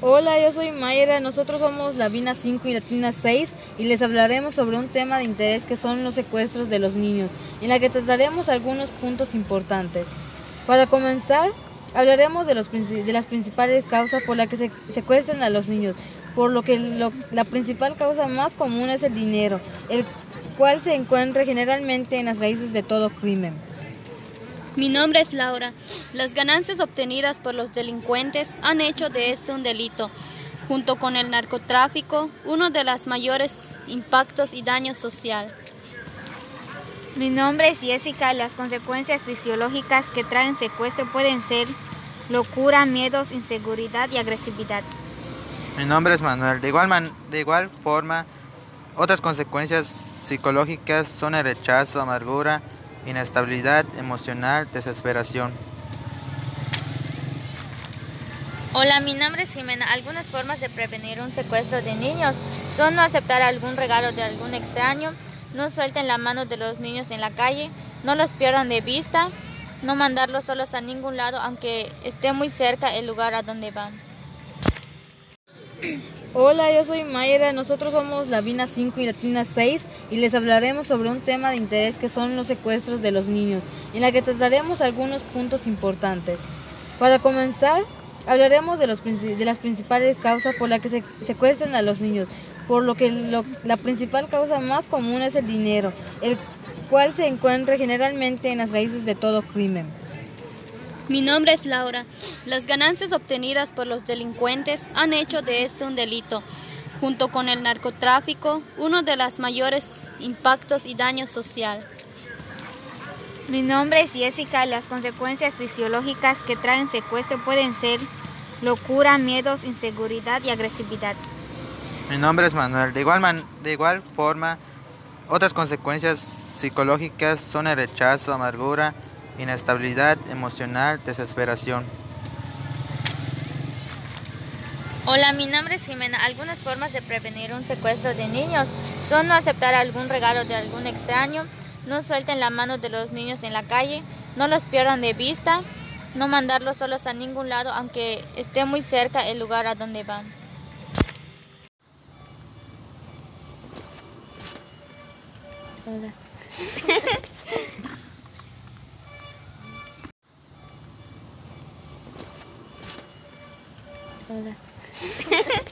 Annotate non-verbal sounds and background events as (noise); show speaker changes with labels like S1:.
S1: Hola, yo soy Mayra, nosotros somos Lavina 5 y Latina 6 y les hablaremos sobre un tema de interés que son los secuestros de los niños, en la que trataremos algunos puntos importantes. Para comenzar, hablaremos de, las principales causas por las que se secuestran a los niños, por lo que la principal causa más común es el dinero, el cual se encuentra generalmente en las raíces de todo crimen.
S2: Mi nombre es Laura. Las ganancias obtenidas por los delincuentes han hecho de este un delito, junto con el narcotráfico, uno de los mayores impactos y daños social.
S3: Mi nombre es Jessica. Las consecuencias fisiológicas que traen secuestro pueden ser locura, miedos, inseguridad y agresividad.
S4: Mi nombre es Manuel. De igual, de igual forma, otras consecuencias psicológicas son el rechazo, amargura, inestabilidad emocional, desesperación.
S5: Hola, mi nombre es Jimena. Algunas formas de prevenir un secuestro de niños son no aceptar algún regalo de algún extraño, no suelten la mano de los niños en la calle, no los pierdan de vista, no mandarlos solos a ningún lado aunque esté muy cerca el lugar a donde van.
S1: Hola, yo soy Mayra, nosotros somos Lavina 5 y Latina 6 y les hablaremos sobre un tema de interés que son los secuestros de los niños, en la que trataremos algunos puntos importantes. Para comenzar, hablaremos de, los, de las principales causas por las que se secuestran a los niños, por lo que la principal causa más común es el dinero, el cual se encuentra generalmente en las raíces de todo crimen.
S2: Mi nombre es Laura. Las ganancias obtenidas por los delincuentes han hecho de este un delito, junto con el narcotráfico, uno de los mayores impactos y daños social.
S3: Mi nombre es Jessica. Las consecuencias fisiológicas que traen secuestro pueden ser locura, miedos, inseguridad y agresividad.
S4: Mi nombre es Manuel. De igual, de igual forma, otras consecuencias psicológicas son el rechazo, amargura, inestabilidad emocional, desesperación.
S5: Hola, mi nombre es Jimena. Algunas formas de prevenir un secuestro de niños son no aceptar algún regalo de algún extraño, no suelten la mano de los niños en la calle, no los pierdan de vista, no mandarlos solos a ningún lado aunque esté muy cerca el lugar a donde van.
S1: Hola. (laughs) Öyle. (laughs)